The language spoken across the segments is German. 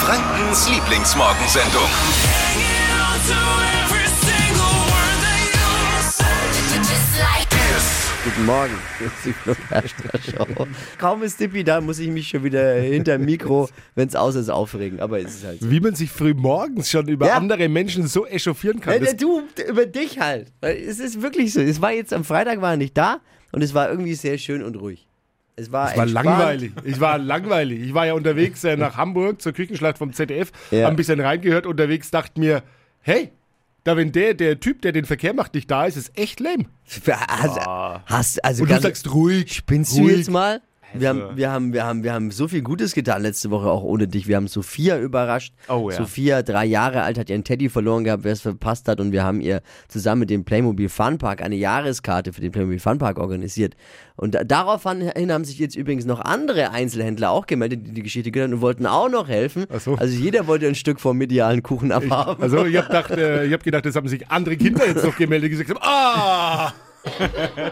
Frankens Lieblingsmorgensendung. Guten Morgen. Das ist die Flo Kerschner Show. Kaum ist Dippi da, muss ich mich schon wieder hinter dem Mikro, wenn es aus ist, aufregen. Aber es ist halt so. Wie man sich früh morgens schon über Ja. andere Menschen so echauffieren kann. Das, du, über dich halt. Weil Es ist wirklich so. Es war jetzt am Freitag war er nicht da und es war irgendwie sehr schön und ruhig. Es war, das war langweilig. Ich war langweilig. Ich war ja unterwegs äh, nach Hamburg zur Küchenschlacht vom ZDF, Ja. hab ein bisschen reingehört unterwegs, dachte mir, hey, da wenn der, der Typ, der den Verkehr macht, nicht da ist, ist echt lame. Hast, hast, also Und du sagst ruhig. Spinnst ruhig. du jetzt mal? Wir haben, wir, haben, wir, haben, wir haben so viel Gutes getan letzte Woche, auch ohne dich. Wir haben Sophia überrascht. Oh ja. Sophia, drei Jahre alt, hat ihren Teddy verloren gehabt, wer es verpasst hat. Und wir haben ihr zusammen mit dem Playmobil Funpark eine Jahreskarte für den Playmobil Funpark organisiert. Und da- daraufhin haben sich jetzt übrigens noch andere Einzelhändler auch gemeldet, die die Geschichte gehört haben und wollten auch noch helfen. So. Also jeder wollte ein Stück vom medialen Kuchen abhaben. Also ich habe gedacht, äh, ich hab gedacht, das haben sich andere Kinder jetzt noch gemeldet, die gesagt haben, ah!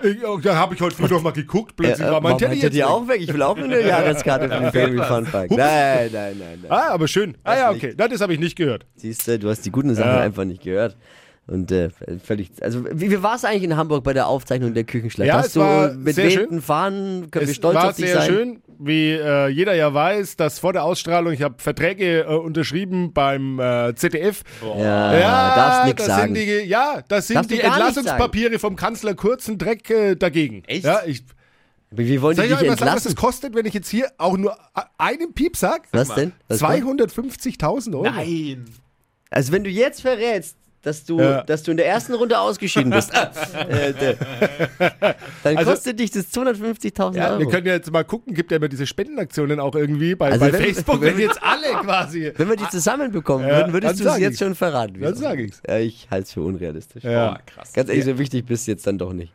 Ich, oh, da habe ich heute früh noch mal geguckt, plötzlich Äh, war mein Teddy jetzt Teddy weg. auch weg. Ich will auch eine Jahreskarte für den Playmobil Funpark. Nein, nein, nein, nein. Ah, aber schön. Ah ja, okay. Das habe ich nicht gehört. Siehst du, du hast die guten Sachen Ja. einfach nicht gehört. Und äh, völlig. Also, wie, wie war es eigentlich in Hamburg bei der Aufzeichnung der Küchenschlacht? Ja, hast es du war mit sehr wehenden schön. Fahnen, können wir Es stolz war auf dich sehr sein? schön, wie äh, jeder ja weiß, dass vor der Ausstrahlung, ich habe Verträge äh, unterschrieben beim äh, ZDF. Ja, darfst nichts das sagen. Sind die, ja, das sind Darfst die Entlassungspapiere vom Kanzler kurzen Dreck äh, dagegen. Echt? Ja, ich, Wie, wollen die soll ich dich euch mal sagen, was entlassen? es kostet, wenn ich jetzt hier auch nur einen Piep sag? Was denn? Was kommt? 250.000 Euro. Nein. Also, wenn du jetzt verrätst, dass du, Ja. dass du in der ersten Runde ausgeschieden bist, äh, dann Also- kostet dich das 250.000 Ja, Euro. wir können ja jetzt mal gucken, gibt ja immer diese Spendenaktionen auch irgendwie bei, Also bei wenn- Facebook, wenn- wenn jetzt alle quasi. wenn wir die zusammenbekommen Ja, würden, würdest du es jetzt schon verraten. Dann es sag aussieht. ich's. Ja, ich halte es für unrealistisch. Ja. Boah, krass. Ganz ehrlich, so wichtig bist du jetzt dann doch nicht.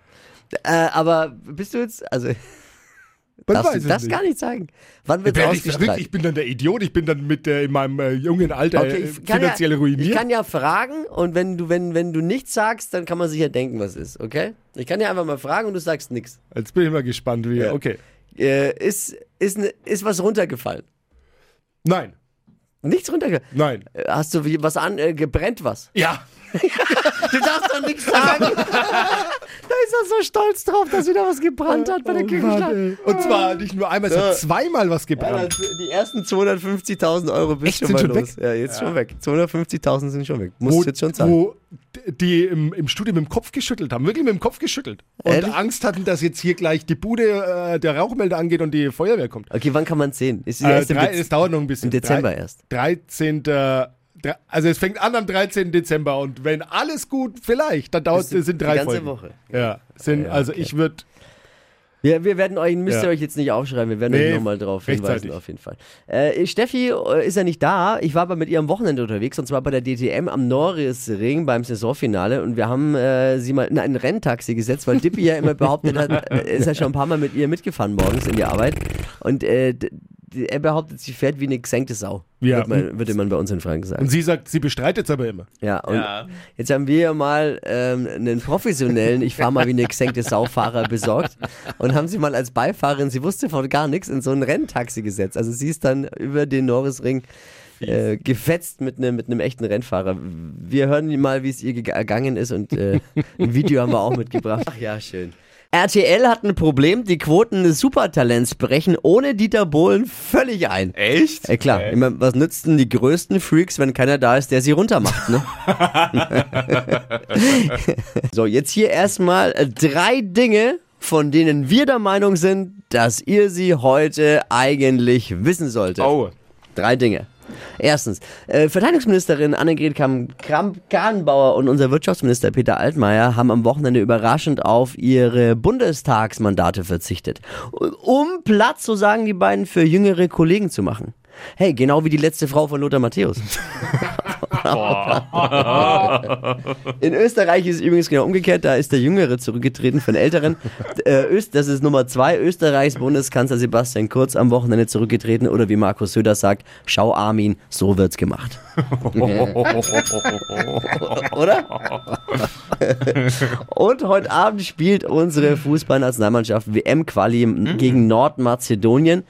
Äh, aber bist du jetzt, also Man darfst weiß du das nicht. gar nicht sagen? Wann wird ausgestrahlt? ich bin dann der Idiot, ich bin dann mit äh, in meinem äh, jungen Alter Okay, ich kann, finanziell ja, ruiniert. ich kann ja fragen und wenn du, wenn, wenn du nichts sagst, dann kann man sich ja denken, was ist, okay? Ich kann ja einfach mal fragen und du sagst nichts. Jetzt bin ich mal gespannt, wie. Ja. Okay. Äh, ist, ist, ne, ist was runtergefallen? Nein, Nichts runtergefallen? nein. Äh, Hast du wie, was an, äh, gebrennt was? Ja. Du darfst doch nichts sagen. da ist er so stolz drauf, dass wieder was gebrannt hat bei der Oh ey. Und zwar nicht nur einmal, es hat zweimal was Ja, gebrannt. das- die ersten 250.000 Euro bist Echt, schon sind mal schon los. Ja, jetzt schon weg. 250.000 sind schon weg. Musst du jetzt schon zahlen. wo die im, im Studio mit dem Kopf geschüttelt haben. Wirklich mit dem Kopf geschüttelt. Und Ehrlich? Angst hatten, dass jetzt hier gleich die Bude, äh, der Rauchmelder angeht und die Feuerwehr kommt. Okay, wann kann man sehen? Ist Äh, erst im drei, es dauert noch ein bisschen. im Dezember Drei- erst. 13. Also es fängt an am 13. Dezember und wenn alles gut, vielleicht, dann dauert es sind drei die ganze Folgen. Woche. Ja, sind, Ja, also okay. ich würde Wir, wir werden euch, müsst ihr Ja. euch jetzt nicht aufschreiben, wir werden Nee, euch nochmal drauf hinweisen, auf jeden Fall. Äh, Steffi äh, ist ja nicht da, ich war aber mit ihr am Wochenende unterwegs und zwar bei der DTM am Norrisring beim Saisonfinale und wir haben äh, sie mal in ein Renntaxi gesetzt, weil Dippy ja immer behauptet hat, äh, ist ja schon ein paar Mal mit ihr mitgefahren morgens in die Arbeit und äh, er behauptet, sie fährt wie eine gesenkte Sau, Ja. würde, man, würde man bei uns in Franken sagen. Und sie sagt, sie bestreitet es aber immer. Ja, und Ja. jetzt haben wir ja mal ähm, einen professionellen, ich fahre mal wie eine gesenkte Saufahrer besorgt und haben sie mal als Beifahrerin, sie wusste von gar nichts, in so ein Renntaxi gesetzt. Also sie ist dann über den Norrisring äh, gefetzt mit einem mit einem echten Rennfahrer. Wir hören mal, wie es ihr geg- ergangen ist und äh, ein Video haben wir auch mitgebracht. Ach ja, schön. RTL hat ein Problem, die Quoten des Supertalents brechen ohne Dieter Bohlen völlig ein. Echt? Ey, klar, ich mein, was nützen die größten Freaks, wenn keiner da ist, der sie runtermacht, ne? so, jetzt hier erstmal äh, drei Dinge, von denen wir der Meinung sind, dass ihr sie heute eigentlich wissen solltet. Oh. Drei Dinge. Erstens, äh, Verteidigungsministerin Annegret Kramp-Karrenbauer und unser Wirtschaftsminister Peter Altmaier haben am Wochenende überraschend auf ihre Bundestagsmandate verzichtet. Um Platz, so sagen die beiden, für jüngere Kollegen zu machen. Hey, genau wie die letzte Frau von Lothar Matthäus. In Österreich ist es übrigens genau umgekehrt, da ist der Jüngere zurückgetreten von Älteren. Äh, das ist Nummer zwei, Österreichs Bundeskanzler Sebastian Kurz am Wochenende zurückgetreten oder wie Markus Söder sagt, schau Armin, so wird's gemacht. oder? Und heute Abend spielt unsere Fußballnationalmannschaft WM-Quali gegen Nordmazedonien.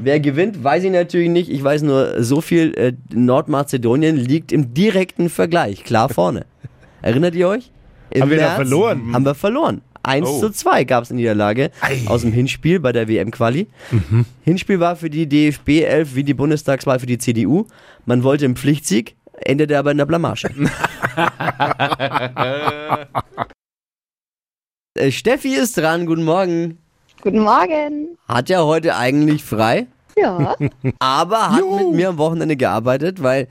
Wer gewinnt, weiß ich natürlich nicht. Ich weiß nur so viel, äh, Nordmazedonien liegt im direkten Vergleich, klar vorne. Erinnert ihr euch? Im Haben wir da verloren? Haben wir verloren. 1 Oh. zu 2 gab es eine Niederlage aus dem Hinspiel bei der WM-Quali. Mhm. Hinspiel war für die DFB 11 wie die Bundestagswahl für die CDU. Man wollte einen Pflichtsieg, endete aber in der Blamage. äh, Steffi ist dran, guten Morgen. Guten Morgen. Hat ja heute eigentlich frei, Ja. aber hat mit mir am Wochenende gearbeitet, weil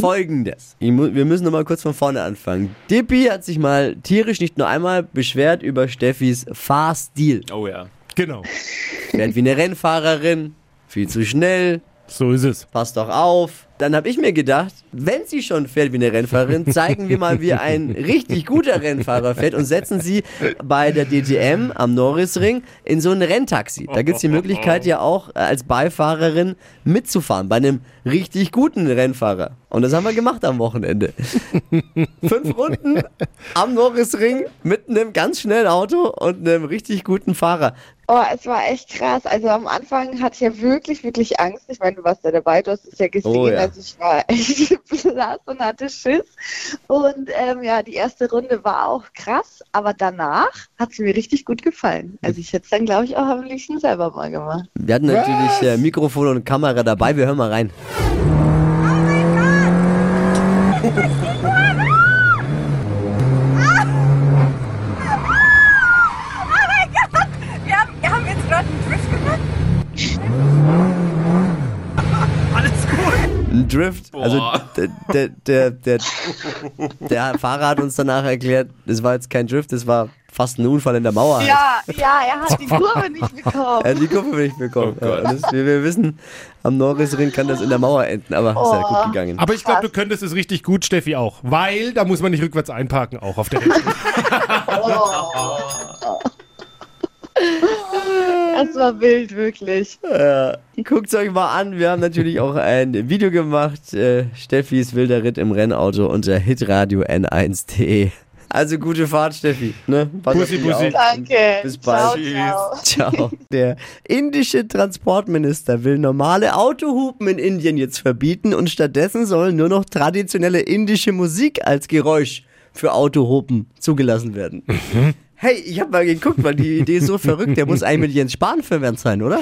folgendes. Ich mu wir müssen nochmal kurz von vorne anfangen. Dippy hat sich mal tierisch nicht nur einmal beschwert über Steffis Fahrstil. Oh ja. Genau. Fährt wie eine Rennfahrerin, viel zu schnell, So ist es. passt doch auf. Dann habe ich mir gedacht, wenn sie schon fährt wie eine Rennfahrerin, zeigen wir mal, wie ein richtig guter Rennfahrer fährt und setzen sie bei der DTM am Norrisring in so ein Renntaxi. Da gibt es die Möglichkeit ja auch äh, als Beifahrerin mitzufahren bei einem richtig guten Rennfahrer. Und das haben wir gemacht am Wochenende. Fünf Runden am Norrisring mit einem ganz schnellen Auto und einem richtig guten Fahrer. Oh, es war echt krass. Also am Anfang hatte ich ja wirklich, wirklich Angst. Ich meine, du warst ja dabei, du hast es ja gesehen. Oh, ja. Also ich war echt blass und hatte Schiss. Und ähm, ja, die erste Runde war auch krass, aber danach hat es mir richtig gut gefallen. Also ich hätte es dann, glaube ich, auch am liebsten selber mal gemacht. Wir hatten natürlich äh, Mikrofon und Kamera dabei. Wir hören mal rein. Wir Ein Drift. Also der, der, der, der, der Fahrer hat uns danach erklärt, das war jetzt kein Drift, das war fast ein Unfall in der Mauer. halt. Ja, ja, er hat die Kurve nicht bekommen. Er hat die Kurve nicht bekommen. Oh ja, das, wir, wir wissen, am Norrisring kann das in der Mauer enden, aber ist ja Oh. gut gegangen. Aber ich glaube, du könntest es richtig gut, Steffi, auch. Weil da muss man nicht rückwärts einparken, auch auf der Hälfte. Es war wild, wirklich. Guckt euch mal an, wir haben natürlich auch ein Video gemacht. Äh, Steffis wilder Ritt im Rennauto unter hitradio n1.de. Also gute Fahrt, Steffi. Ne? Pass Bussi. auf. Danke. Bis bald. Ciao, ciao. Ciao. Der indische Transportminister will normale Autohupen in Indien jetzt verbieten und stattdessen soll nur noch traditionelle indische Musik als Geräusch für Autohupen zugelassen werden. Hey, ich habe mal geguckt, weil die Idee ist so verrückt. Der muss eigentlich mit Jens Spahn verwandt sein, oder?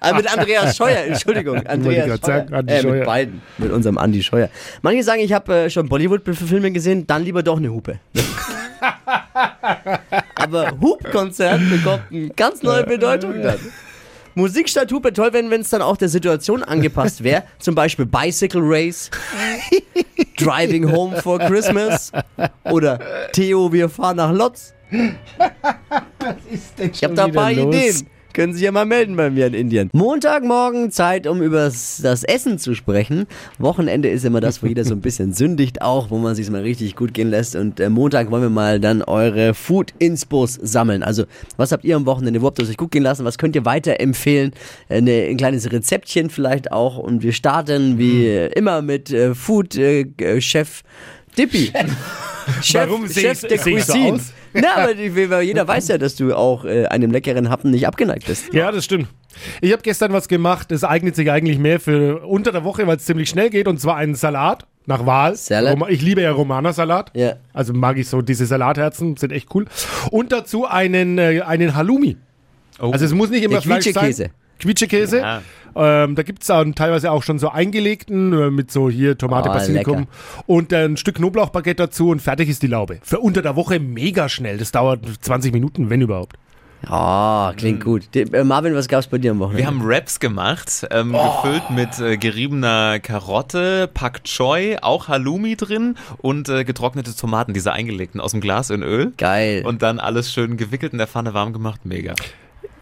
ah, mit Andreas Scheuer, Entschuldigung. Andreas Scheuer. sagen, Andi äh, Scheuer. mit beiden, mit unserem Andi Scheuer. Manche sagen, ich habe äh, schon Bollywood-Filme gesehen, dann lieber doch eine Hupe. Aber Hubkonzert bekommt eine ganz neue Bedeutung dann. Musik statt Hupe, toll, wenn es dann auch der Situation angepasst wäre. Zum Beispiel Bicycle Race, Driving Home for Christmas oder Theo, wir fahren nach Lotz. Ich habe da ein paar Ideen. Können Sie ja mal melden bei mir in Indien. Montagmorgen Zeit, um über das Essen zu sprechen. Wochenende ist immer das, wo jeder so ein bisschen sündigt auch, wo man sich mal richtig gut gehen lässt. Und äh, Montag wollen wir mal dann eure Food-Inspos sammeln. Also, was habt ihr am Wochenende? Wo habt ihr es euch gut gehen lassen? Was könnt ihr weiterempfehlen? Äh, Eine, ein kleines Rezeptchen vielleicht auch. Und wir starten wie äh, immer mit äh, Food-Chef Dippy. Chef, Warum Chef der so Cuisine. aus? Na, aber jeder weiß ja, dass du auch äh, einem leckeren Happen nicht abgeneigt bist. Ja, das stimmt. Ich habe gestern was gemacht, das eignet sich eigentlich mehr für unter der Woche, weil es ziemlich schnell geht, und zwar einen Salat nach Wahl. Salat? Ich liebe ja Romaner-Salat. Ja. Also mag ich so diese Salatherzen, sind echt cool. Und dazu einen, äh, einen Halloumi. Oh. Also es muss nicht immer Der Fleisch Quietschekäse. sein. Quietschekäse. Ja. Ähm, da gibt es teilweise auch schon so eingelegten äh, mit so hier Tomate, Oh, Basilikum lecker. und ein Stück Knoblauchbaguette dazu und fertig ist die Laube. Für unter der Woche mega schnell. Das dauert 20 Minuten, wenn überhaupt. Ah, klingt gut. Die, äh, Marvin, was gab's bei dir am Wochenende? Wir haben Wraps gemacht, ähm, Oh. gefüllt mit äh, geriebener Karotte, Pak Choi, auch Halloumi drin und äh, getrocknete Tomaten, diese eingelegten aus dem Glas in Öl. Geil. Und dann alles schön gewickelt in der Pfanne warm gemacht, mega.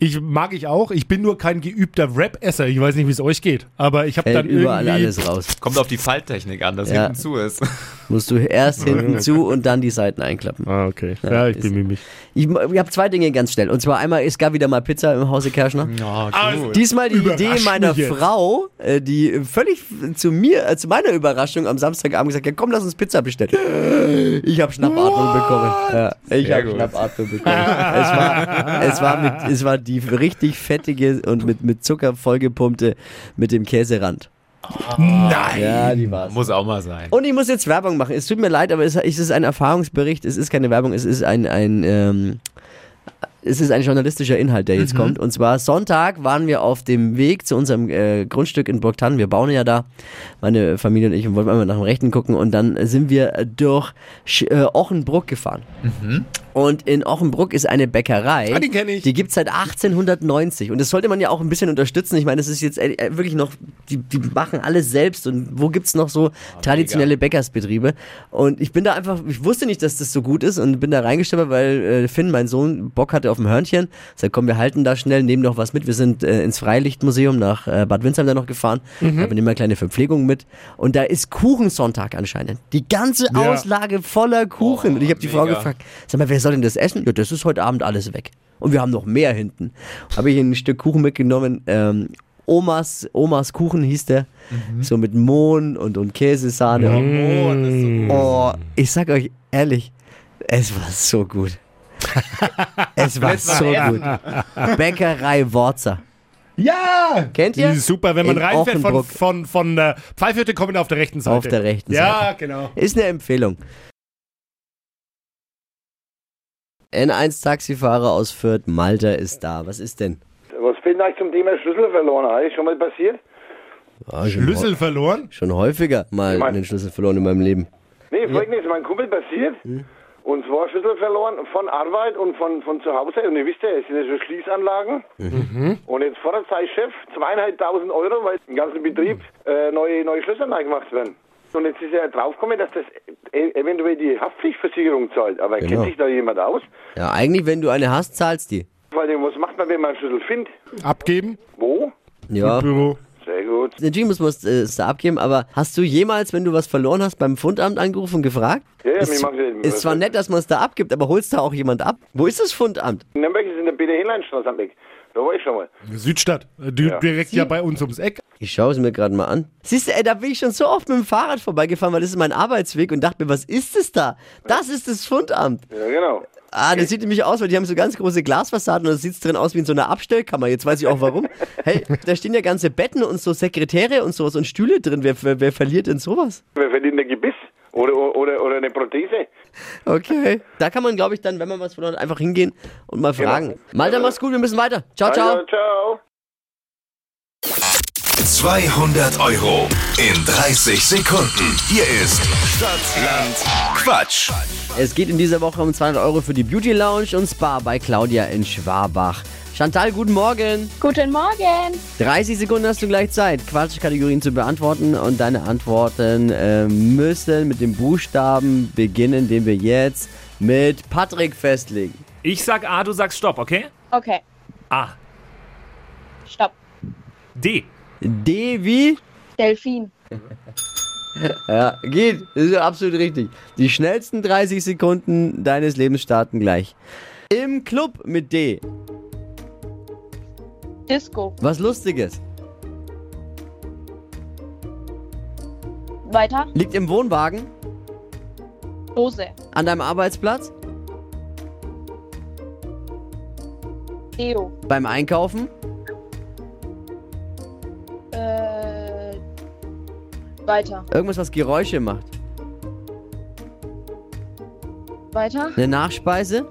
Ich mag ich auch. Ich bin nur kein geübter Rap-Esser. Ich weiß nicht, wie es euch geht. Aber ich habe dann überall irgendwie... alles raus. Kommt auf die Falttechnik an, dass Ja. hinten zu ist. Musst du erst hinten zu und dann die Seiten einklappen. Ah, okay. Ja, ich ist- bin mimig. Ich, ich habe zwei Dinge ganz schnell. Und zwar einmal, es gab wieder mal Pizza im Hause Kerschner. Ja, gut. Diesmal die Überrasch Idee meiner mich. Frau, äh, die völlig zu mir, äh, zu meiner Überraschung am Samstagabend gesagt hat, komm, lass uns Pizza bestellen. Ich habe Schnappatmung bekommen. Ja, ich habe. Schnappatmung bekommen. es, war, es, war mit, es war die richtig fettige und mit, mit Zucker vollgepumpte mit dem Käserand. Nein! Ja, die war's. Muss auch mal sein. Und ich muss jetzt Werbung machen. Es tut mir leid, aber es, es ist ein Erfahrungsbericht. Es ist keine Werbung, es ist ein, ein ähm, es ist ein journalistischer Inhalt, der jetzt kommt. Und zwar Sonntag waren wir auf dem Weg zu unserem äh, Grundstück in Burgtann. Wir bauen ja da, meine Familie und ich, und wollten einmal nach dem Rechten gucken. Und dann sind wir durch Sch äh, Ochenbruck gefahren. Und in Ochenbruck ist eine Bäckerei. Ah, die kenn ich. Die gibt es seit 1890. Und das sollte man ja auch ein bisschen unterstützen. Ich meine, das ist jetzt äh, äh, wirklich noch, die, die machen alles selbst. Und wo gibt es noch so traditionelle Bäckersbetriebe? Und ich bin da einfach, ich wusste nicht, dass das so gut ist und bin da reingestolpert, weil äh, Finn, mein Sohn, Bock hatte auf ein Hörnchen. Sag, komm, wir halten da schnell, nehmen noch was mit. Wir sind äh, ins Freilichtmuseum nach äh, Bad Windsheim da noch gefahren. Mhm. Da nehmen wir kleine Verpflegung mit. Und da ist Kuchensonntag anscheinend. Die ganze Ja. Auslage voller Kuchen. und ich habe die Frau gefragt, sag mal, wer soll denn das essen? Ja, das ist heute Abend alles weg. Und wir haben noch mehr hinten. Habe ich ein Stück Kuchen mitgenommen. Ähm, Omas, Omas Kuchen hieß der. So mit Mohn und, und Käsesahne. Oh, ich sag euch ehrlich, es war so gut. Es war so gut. Bäckerei Worzer. Ja! Kennt Die ihr? ist super, wenn man In reinfährt von, von, von äh, Pfeifhütte kommen auf der rechten Seite. Auf der rechten Ja, Seite. genau. Ist eine Empfehlung. N1 Taxifahrer aus Fürth, Malta ist da. Was ist denn? Was fehlt eigentlich zum Thema Schlüssel verloren? Ist schon mal passiert? Ah, schon, Schlüssel verloren? schon häufiger mal Ich mein- einen Schlüssel verloren in meinem Leben. Nee, folgendes, mein Kumpel passiert. Hm. Und zwar Schlüssel verloren von Arbeit und von, von zu Hause. Und ihr wisst ja, es sind ja schon Schließanlagen. Mhm. Und jetzt fordert sein Chef zweieinhalbtausend Euro, weil im ganzen Betrieb äh, neue, neue Schlösser gemacht werden. Und jetzt ist er draufgekommen, dass das e eventuell die Haftpflichtversicherung zahlt. Aber Genau. kennt sich da jemand aus? Ja, eigentlich, wenn du eine hast, zahlst die. Weil was macht man, wenn man einen Schlüssel findet? Abgeben? Wo? Ja. Büro. Sehr gut. Natürlich muss man es äh, da abgeben, aber hast du jemals, wenn du was verloren hast, beim Fundamt angerufen und gefragt? Ja, ja, ist, ist zwar nett, dass man es da abgibt, aber holst da auch jemand ab? Wo ist das Fundamt? In Nürnberg ist in der Peter-Heinlein-Straße am Weg. Da war ich schon mal. Südstadt. Äh, di- Ja. Direkt ja bei uns ums Eck. Ich schaue es mir gerade mal an. Siehst du, ey, da bin ich schon so oft mit dem Fahrrad vorbeigefahren, weil das ist mein Arbeitsweg und dachte mir, was ist das da? Das ist das Fundamt. Ja, genau. Ah, das sieht nämlich aus, weil die haben so ganz große Glasfassaden und das sieht drin aus wie in so einer Abstellkammer. Jetzt weiß ich auch warum. Hey, da stehen ja ganze Betten und so Sekretäre und sowas und Stühle drin. Wer, wer, wer verliert denn sowas? Wer verdient ein Gebiss? Oder, oder, oder eine Prothese? Okay. Da kann man, glaube ich, dann, wenn man was verloren hat, einfach hingehen und mal fragen. Malta, mach's gut, wir müssen weiter. Ciao, ciao. Also, ciao. 200 Euro in 30 Sekunden. Hier ist Stadtland Quatsch. Es geht in dieser Woche um 200 Euro für die Beauty Lounge und Spa bei Claudia in Schwabach. Chantal, guten Morgen. Guten Morgen. 30 Sekunden hast du gleich Zeit, Quatschkategorien zu beantworten und deine Antworten äh, müssen mit dem Buchstaben beginnen, den wir jetzt mit Patrick festlegen. Ich sag A, du sagst Stopp, okay? Okay, A. stopp. D. D wie? Delfin. Ja, geht. Das ist absolut richtig. Die schnellsten 30 Sekunden deines Lebens starten gleich. Im Club mit D. Disco. Was Lustiges. Weiter. Liegt im Wohnwagen. Dose. An deinem Arbeitsplatz. Deo. Beim Einkaufen. Weiter. Irgendwas, was Geräusche macht. Weiter. Eine Nachspeise.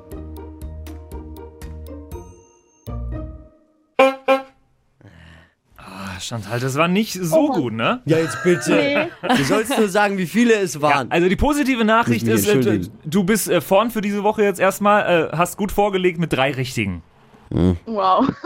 Ah, Chantal, das war nicht so gut, ne? Ja, jetzt bitte. Nee. Du sollst nur sagen, wie viele es Ja, waren. also die positive Nachricht ist, äh, du bist äh, vorn für diese Woche jetzt erstmal, äh, hast gut vorgelegt mit drei richtigen. Wow.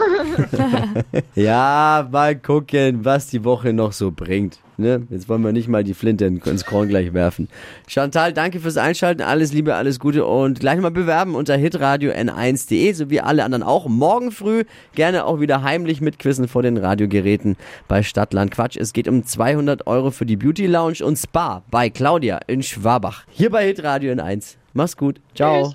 Ja, mal gucken, was die Woche noch so bringt. Ne? Jetzt wollen wir nicht mal die Flinte ins Korn gleich werfen. Chantal, danke fürs Einschalten. Alles Liebe, alles Gute und gleich mal bewerben unter hitradio n1.de, so wie alle anderen auch. Morgen früh gerne auch wieder heimlich mitquissen vor den Radiogeräten bei Stadtland Quatsch. Es geht um 200 Euro für die Beauty Lounge und Spa bei Claudia in Schwabach. Hier bei hitradio n1. Mach's gut. Ciao.